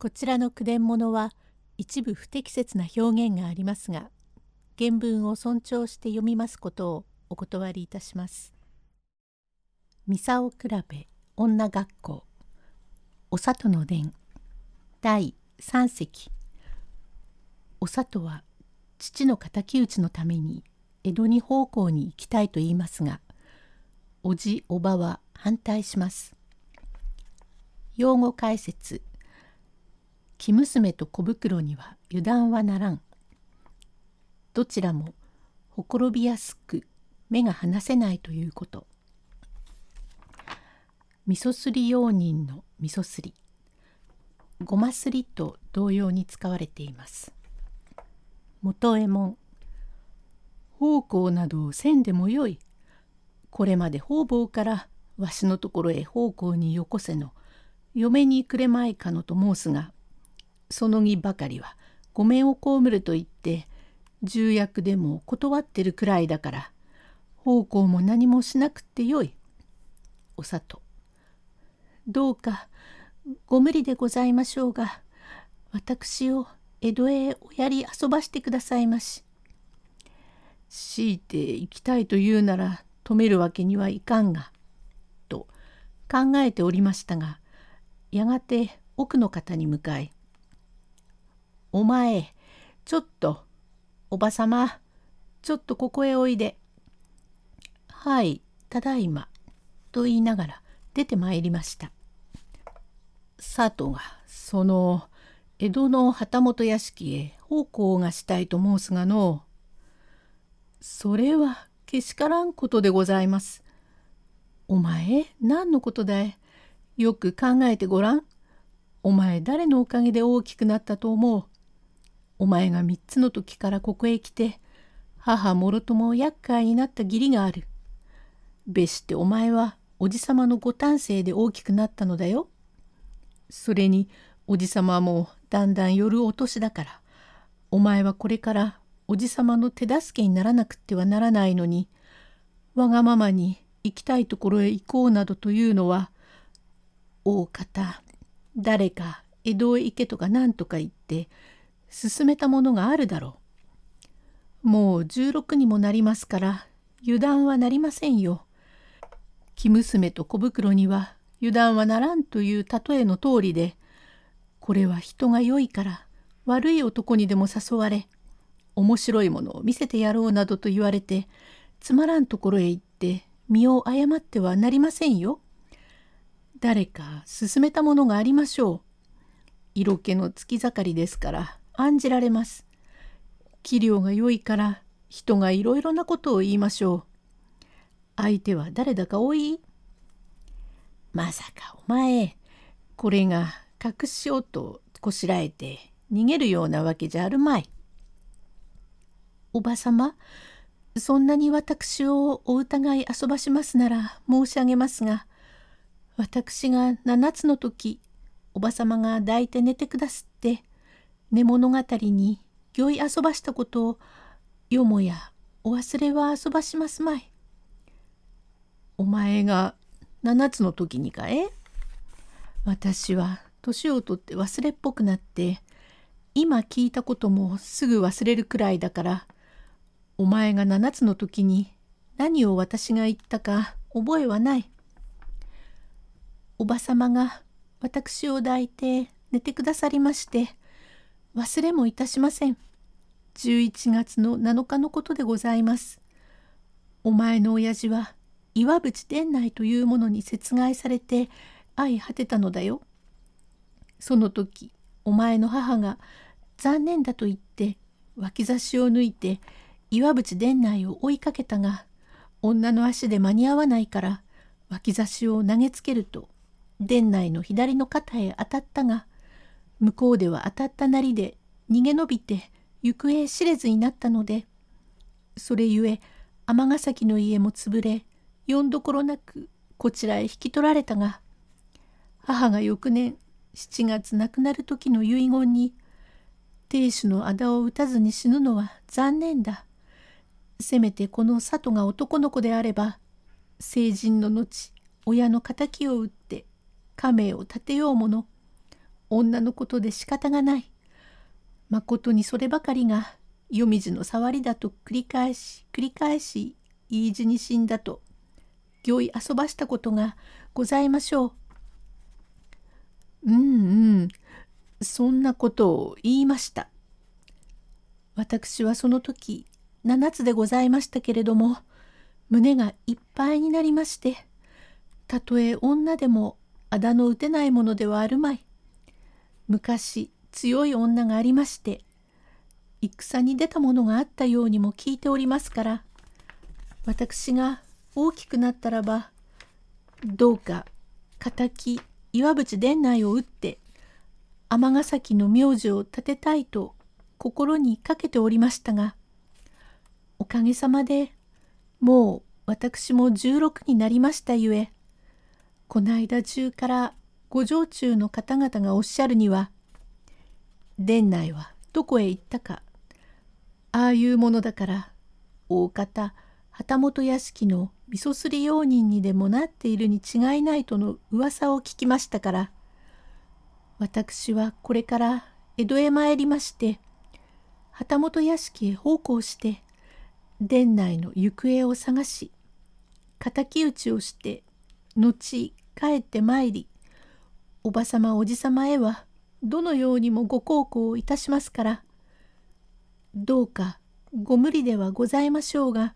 こちらの句伝物は一部不適切な表現がありますが原文を尊重して読みますことをお断りいたします。ミサオ比べ女学校お里の伝第3席お里は父の敵討ちのために江戸に奉公に行きたいと言いますがおじおばは反対します。用語解説生娘と小袋には油断はならん。どちらもほころびやすく目が離せないということ。味噌すり用人の味噌すり。ごますりと同様に使われています。元右衛門。奉公などをせんでもよい。これまで方々からわしのところへ奉公によこせの嫁にくれまいかのと申すがその儀ばかりはごめんを被ると言って重役でも断ってるくらいだから奉公も何もしなくてよい。お里どうかご無理でございましょうが私を江戸へおやり遊ばしてくださいまし。強いて行きたいと言うなら止めるわけにはいかんが」と考えておりましたがやがて奥の方に向かいお前、ちょっと、おばさま、ちょっとここへおいで。はい、ただいま。と言いながら出てまいりました。佐藤が、その、江戸の旗本屋敷へ奉公がしたいと申すがのそれはけしからんことでございます。お前何のことだい？よく考えてごらん。お前誰のおかげで大きくなったと思う？お前が三つの時からここへ来て母もろとも厄介になった義理がある。べしてお前はおじさまのご丹精で大きくなったのだよ。それにおじさまもだんだん夜お年だからお前はこれからおじさまの手助けにならなくてはならないのにわがままに行きたいところへ行こうなどというのは大方誰か江戸へ行けとか何とか言って進めたものがあるだろう。もう16にもなりますから油断はなりませんよ。生娘と小袋には油断はならんという例えの通りでこれは人が良いから悪い男にでも誘われ面白いものを見せてやろうなどと言われてつまらんところへ行って身を誤ってはなりませんよ。誰か勧めたものがありましょう。色気の月盛りですから案じられます。器量が良いから人がいろいろなことを言いましょう。相手は誰だか多い？まさかお前これが隠しようとこしらえて逃げるようなわけじゃあるまい。おばさまそんなに私をお疑い遊ばしますなら申し上げますが私が7つの時おばさまが抱いて寝てくだすって寝物語に酔い遊ばしたことをよもやお忘れは遊ばしますまい。お前が7つの時にかえ？私は年をとって忘れっぽくなって今聞いたこともすぐ忘れるくらいだからお前が7つの時に何を私が言ったか覚えはない。おばさまが私を抱いて寝てくださりまして忘れもいたしません。11月の7日のことでございます。お前の親父は岩淵伝内というものに殺害されて相果てたのだよ。その時お前の母が残念だと言って脇差しを抜いて岩淵伝内を追いかけたが女の足で間に合わないから脇差しを投げつけると伝内の左の肩へ当たったが向こうでは当たったなりで逃げ延びて行方知れずになったのでそれゆえ尼崎の家も潰れよんどころなくこちらへ引き取られたが母が翌年7月亡くなる時の遺言に亭主の仇を討たずに死ぬのは残念だ。せめてこの里が男の子であれば成人の後親の敵を討って家名を立てようもの女のことで仕方がない。まことにそればかりが夜水の触りだと繰り返し繰り返し言い地に死んだと行為遊ばしたことがございましょう。うんうんそんなことを言いました。私はその時7つでございましたけれども胸がいっぱいになりましてたとえ女でもあだの打てないものではあるまい。昔強い女がありまして戦に出たものがあったようにも聞いておりますから私が大きくなったらばどうか敵岩淵殿内を打って尼崎の名字を立てたいと心にかけておりましたがおかげさまでもう私も16になりましたゆえこないだ中からご城中の方々がおっしゃるには殿内はどこへ行ったか。ああいうものだから大方旗本屋敷の味噌すり用人にでもなっているに違いないとの噂を聞きましたから私はこれから江戸へ参りまして旗本屋敷へ奉公して殿内の行方を探し敵討ちをして後帰って参りおばさまおじさまへはどのようにもご孝行いたしますからどうかご無理ではございましょうが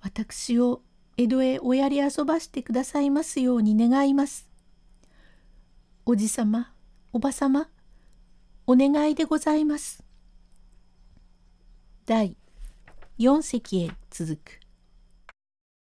私を江戸へおやり遊ばしてくださいますように願います。おじさまおばさまお願いでございます。第4席へ続く